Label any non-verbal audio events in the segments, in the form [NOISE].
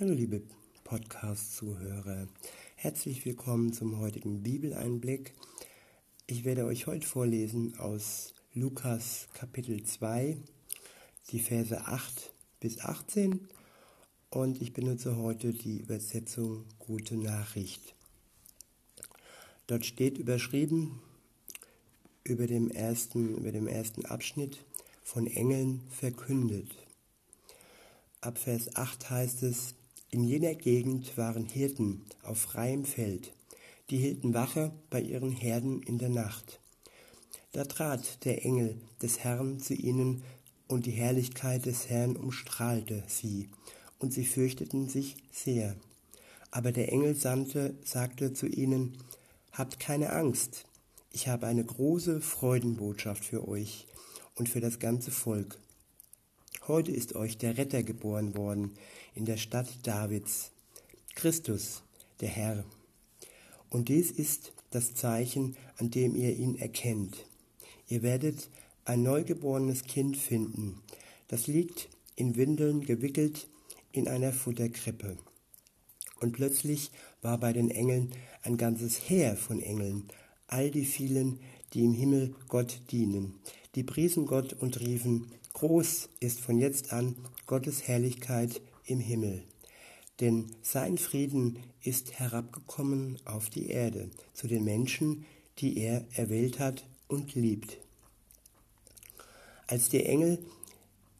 Hallo liebe Podcast-Zuhörer, herzlich willkommen zum heutigen Bibeleinblick. Ich werde euch heute vorlesen aus Lukas Kapitel 2, die Verse 8 bis 18 und ich benutze heute die Übersetzung Gute Nachricht. Dort steht überschrieben über dem ersten, über dem ersten Abschnitt von Engeln verkündet. Ab Vers 8 heißt es, in jener Gegend waren Hirten auf freiem Feld, die hielten Wache bei ihren Herden in der Nacht. Da trat der Engel des Herrn zu ihnen, und die Herrlichkeit des Herrn umstrahlte sie, und sie fürchteten sich sehr. Aber der Engel sandte, sagte zu ihnen, Habt keine Angst, ich habe eine große Freudenbotschaft für euch und für das ganze Volk. Heute ist euch der Retter geboren worden in der Stadt Davids, Christus, der Herr. Und dies ist das Zeichen, an dem ihr ihn erkennt. Ihr werdet ein neugeborenes Kind finden, das liegt in Windeln gewickelt in einer Futterkrippe. Und plötzlich war bei den Engeln ein ganzes Heer von Engeln, all die vielen, die im Himmel Gott dienen. Die priesen Gott und riefen, Groß ist von jetzt an Gottes Herrlichkeit im Himmel. Denn sein Frieden ist herabgekommen auf die Erde zu den Menschen, die er erwählt hat und liebt. Als die Engel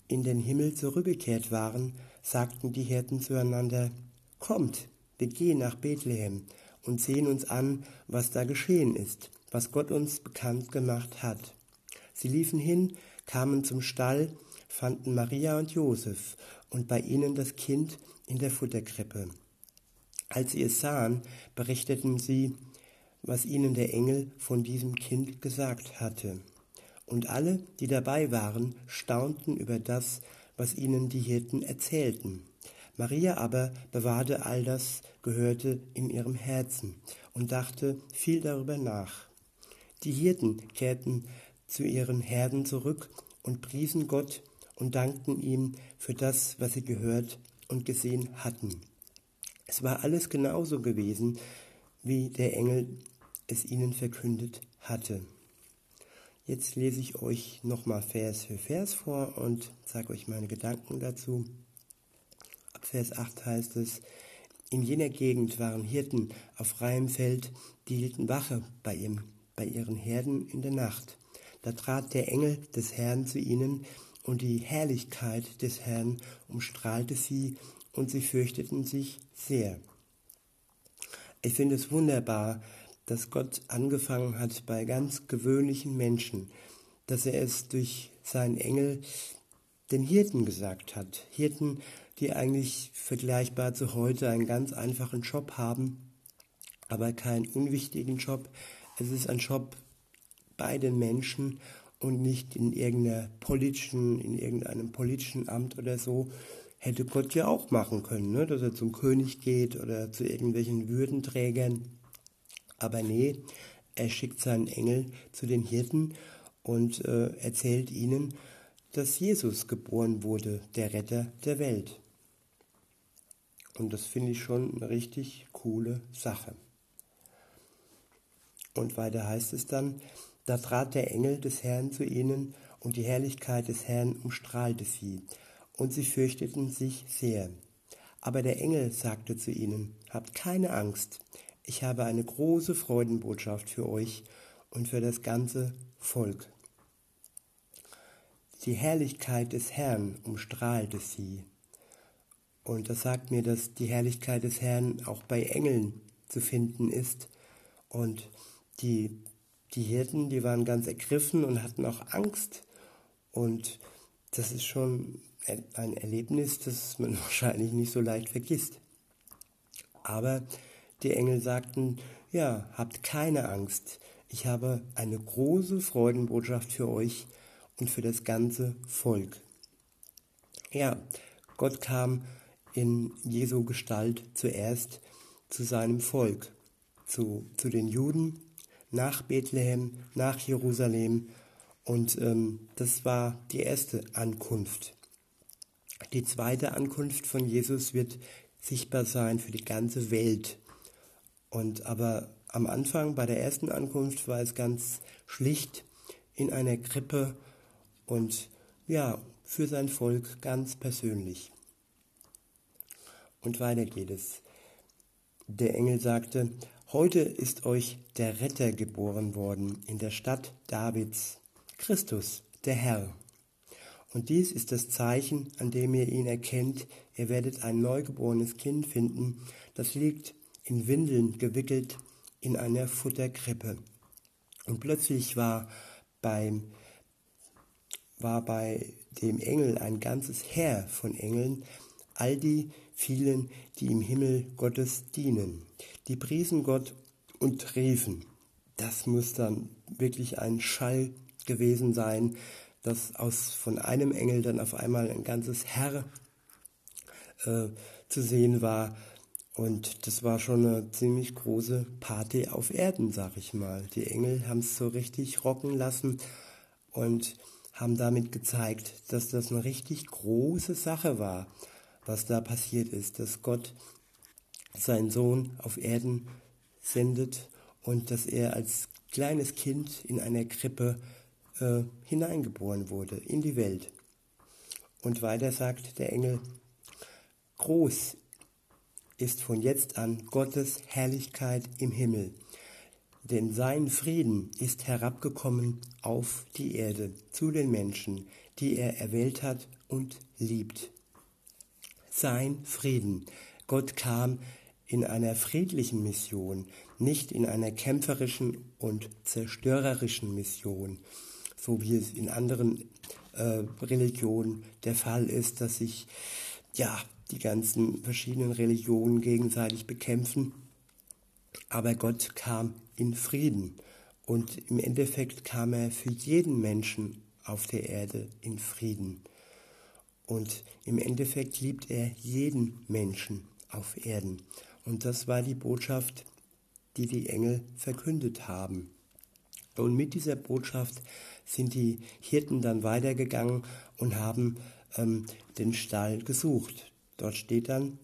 in den Himmel zurückgekehrt waren, sagten die Hirten zueinander, Kommt, wir gehen nach Bethlehem und sehen uns an, was da geschehen ist, was Gott uns bekannt gemacht hat. Sie liefen hin, kamen zum Stall, fanden Maria und Josef und bei ihnen das Kind in der Futterkrippe. Als sie es sahen, berichteten sie, was ihnen der Engel von diesem Kind gesagt hatte. Und alle, die dabei waren, staunten über das, was ihnen die Hirten erzählten. Maria aber bewahrte all das Gehörte in ihrem Herzen und dachte viel darüber nach. Die Hirten kehrten zu ihren Herden zurück und priesen Gott und dankten ihm für das, was sie gehört und gesehen hatten. Es war alles genauso gewesen, wie der Engel es ihnen verkündet hatte. Jetzt lese ich euch nochmal Vers für Vers vor und sage euch meine Gedanken dazu. Ab Vers 8 heißt es, in jener Gegend waren Hirten auf freiem Feld, die hielten Wache bei, ihm, bei ihren Herden in der Nacht. Da trat der Engel des Herrn zu ihnen, und die Herrlichkeit des Herrn umstrahlte sie, und sie fürchteten sich sehr. Ich finde es wunderbar, dass Gott angefangen hat bei ganz gewöhnlichen Menschen, dass er es durch seinen Engel den Hirten gesagt hat. Hirten, die eigentlich vergleichbar zu heute einen ganz einfachen Job haben, aber keinen unwichtigen Job. Es ist ein Job, bei den Menschen und nicht in irgendeiner politischen, in irgendeinem politischen Amt oder so, hätte Gott ja auch machen können, ne? dass er zum König geht oder zu irgendwelchen Würdenträgern. Aber nee, er schickt seinen Engel zu den Hirten und äh, erzählt ihnen, dass Jesus geboren wurde, der Retter der Welt. Und das finde ich schon eine richtig coole Sache. Und weiter heißt es dann, da trat der Engel des Herrn zu ihnen, und die Herrlichkeit des Herrn umstrahlte sie, und sie fürchteten sich sehr. Aber der Engel sagte zu ihnen, Habt keine Angst, ich habe eine große Freudenbotschaft für euch und für das ganze Volk. Die Herrlichkeit des Herrn umstrahlte sie. Und das sagt mir, dass die Herrlichkeit des Herrn auch bei Engeln zu finden ist. Und die die Hirten, die waren ganz ergriffen und hatten auch Angst. Und das ist schon ein Erlebnis, das man [LAUGHS] wahrscheinlich nicht so leicht vergisst. Aber die Engel sagten, ja, habt keine Angst. Ich habe eine große Freudenbotschaft für euch und für das ganze Volk. Ja, Gott kam in Jesu Gestalt zuerst zu seinem Volk, zu, zu den Juden nach Bethlehem, nach Jerusalem. Und ähm, das war die erste Ankunft. Die zweite Ankunft von Jesus wird sichtbar sein für die ganze Welt. Und aber am Anfang bei der ersten Ankunft war es ganz schlicht in einer Krippe und ja, für sein Volk ganz persönlich. Und weiter geht es. Der Engel sagte, heute ist euch der Retter geboren worden in der Stadt Davids, Christus, der Herr. Und dies ist das Zeichen, an dem ihr ihn erkennt. Ihr werdet ein neugeborenes Kind finden, das liegt in Windeln gewickelt in einer Futterkrippe. Und plötzlich war beim war bei dem Engel ein ganzes Heer von Engeln, all die vielen, die im Himmel Gottes dienen. Die priesen Gott und riefen. Das muss dann wirklich ein Schall gewesen sein, dass aus von einem Engel dann auf einmal ein ganzes Herr äh, zu sehen war. Und das war schon eine ziemlich große Party auf Erden, sag ich mal. Die Engel haben es so richtig rocken lassen und haben damit gezeigt, dass das eine richtig große Sache war, was da passiert ist, dass Gott seinen Sohn auf Erden sendet und dass er als kleines Kind in einer Krippe äh, hineingeboren wurde in die Welt. Und weiter sagt der Engel, groß ist von jetzt an Gottes Herrlichkeit im Himmel denn sein Frieden ist herabgekommen auf die Erde zu den Menschen, die er erwählt hat und liebt. Sein Frieden. Gott kam in einer friedlichen Mission, nicht in einer kämpferischen und zerstörerischen Mission, so wie es in anderen äh, Religionen der Fall ist, dass sich ja die ganzen verschiedenen Religionen gegenseitig bekämpfen. Aber Gott kam in Frieden. Und im Endeffekt kam er für jeden Menschen auf der Erde in Frieden. Und im Endeffekt liebt er jeden Menschen auf Erden. Und das war die Botschaft, die die Engel verkündet haben. Und mit dieser Botschaft sind die Hirten dann weitergegangen und haben ähm, den Stall gesucht. Dort steht dann,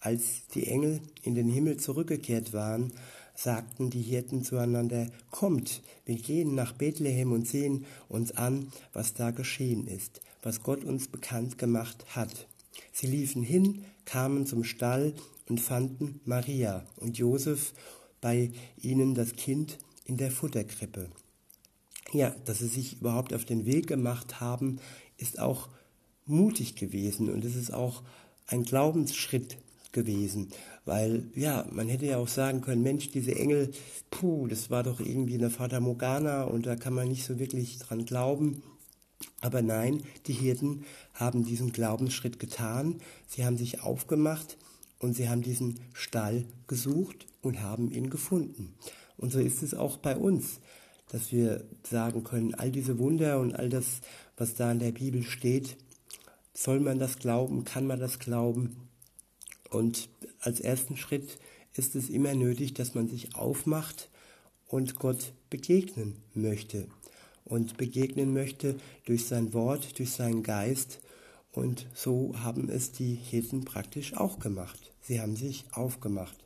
als die Engel in den Himmel zurückgekehrt waren, sagten die Hirten zueinander, Kommt, wir gehen nach Bethlehem und sehen uns an, was da geschehen ist, was Gott uns bekannt gemacht hat. Sie liefen hin, kamen zum Stall und fanden Maria und Josef bei ihnen das Kind in der Futterkrippe. Ja, dass sie sich überhaupt auf den Weg gemacht haben, ist auch mutig gewesen und es ist auch ein Glaubensschritt gewesen. Weil, ja, man hätte ja auch sagen können, Mensch, diese Engel, puh, das war doch irgendwie eine Fata Morgana und da kann man nicht so wirklich dran glauben. Aber nein, die Hirten haben diesen Glaubensschritt getan. Sie haben sich aufgemacht und sie haben diesen Stall gesucht und haben ihn gefunden. Und so ist es auch bei uns, dass wir sagen können, all diese Wunder und all das, was da in der Bibel steht, soll man das glauben, kann man das glauben? Und als ersten Schritt ist es immer nötig, dass man sich aufmacht und Gott begegnen möchte. Und begegnen möchte durch sein Wort, durch seinen Geist. Und so haben es die Hirten praktisch auch gemacht. Sie haben sich aufgemacht.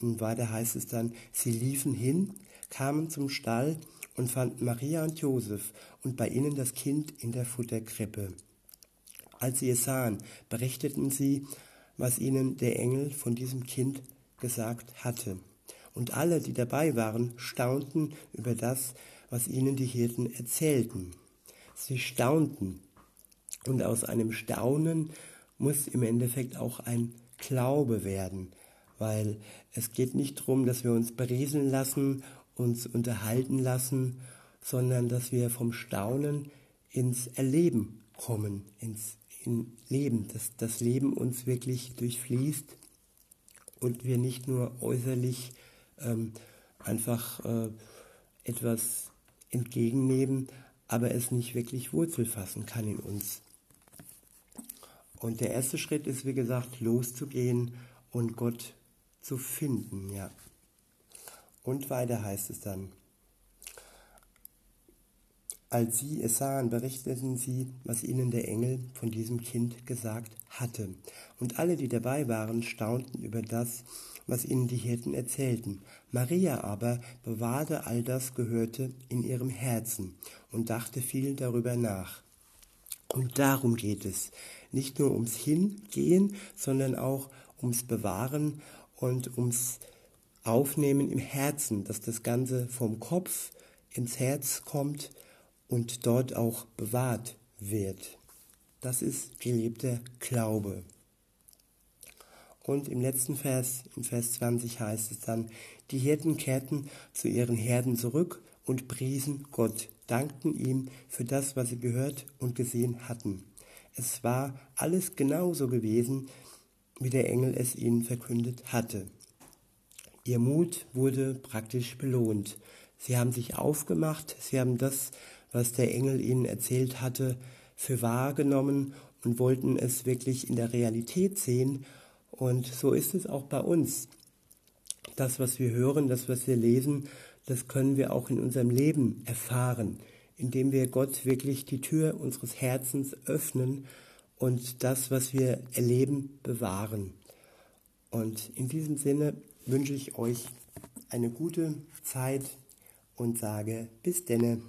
Und weiter heißt es dann, sie liefen hin, kamen zum Stall und fanden Maria und Josef und bei ihnen das Kind in der Futterkrippe. Als sie es sahen, berichteten sie, was ihnen der Engel von diesem Kind gesagt hatte. Und alle, die dabei waren, staunten über das, was ihnen die Hirten erzählten. Sie staunten. Und aus einem Staunen muss im Endeffekt auch ein Glaube werden, weil es geht nicht darum, dass wir uns berieseln lassen, uns unterhalten lassen, sondern dass wir vom Staunen ins Erleben kommen, ins in Leben, dass das Leben uns wirklich durchfließt und wir nicht nur äußerlich ähm, einfach äh, etwas entgegennehmen, aber es nicht wirklich Wurzel fassen kann in uns. Und der erste Schritt ist, wie gesagt, loszugehen und Gott zu finden, ja. Und weiter heißt es dann, Als sie es sahen, berichteten sie, was ihnen der Engel von diesem Kind gesagt hatte. Und alle, die dabei waren, staunten über das, was ihnen die Hirten erzählten. Maria aber bewahrte all das Gehörte in ihrem Herzen und dachte viel darüber nach. Und darum geht es. Nicht nur ums Hingehen, sondern auch ums Bewahren und ums Aufnehmen im Herzen, dass das Ganze vom Kopf ins Herz kommt und dort auch bewahrt wird. Das ist gelebter Glaube. Und im letzten Vers, im Vers 20 heißt es dann, die Hirten kehrten zu ihren Herden zurück und priesen Gott, dankten ihm für das, was sie gehört und gesehen hatten. Es war alles genauso gewesen, wie der Engel es ihnen verkündet hatte. Ihr Mut wurde praktisch belohnt. Sie haben sich aufgemacht, sie haben das was der Engel ihnen erzählt hatte, für wahrgenommen und wollten es wirklich in der Realität sehen. Und so ist es auch bei uns. Das, was wir hören, das, was wir lesen, das können wir auch in unserem Leben erfahren, indem wir Gott wirklich die Tür unseres Herzens öffnen und das, was wir erleben, bewahren. Und in diesem Sinne wünsche ich euch eine gute Zeit und sage bis denne.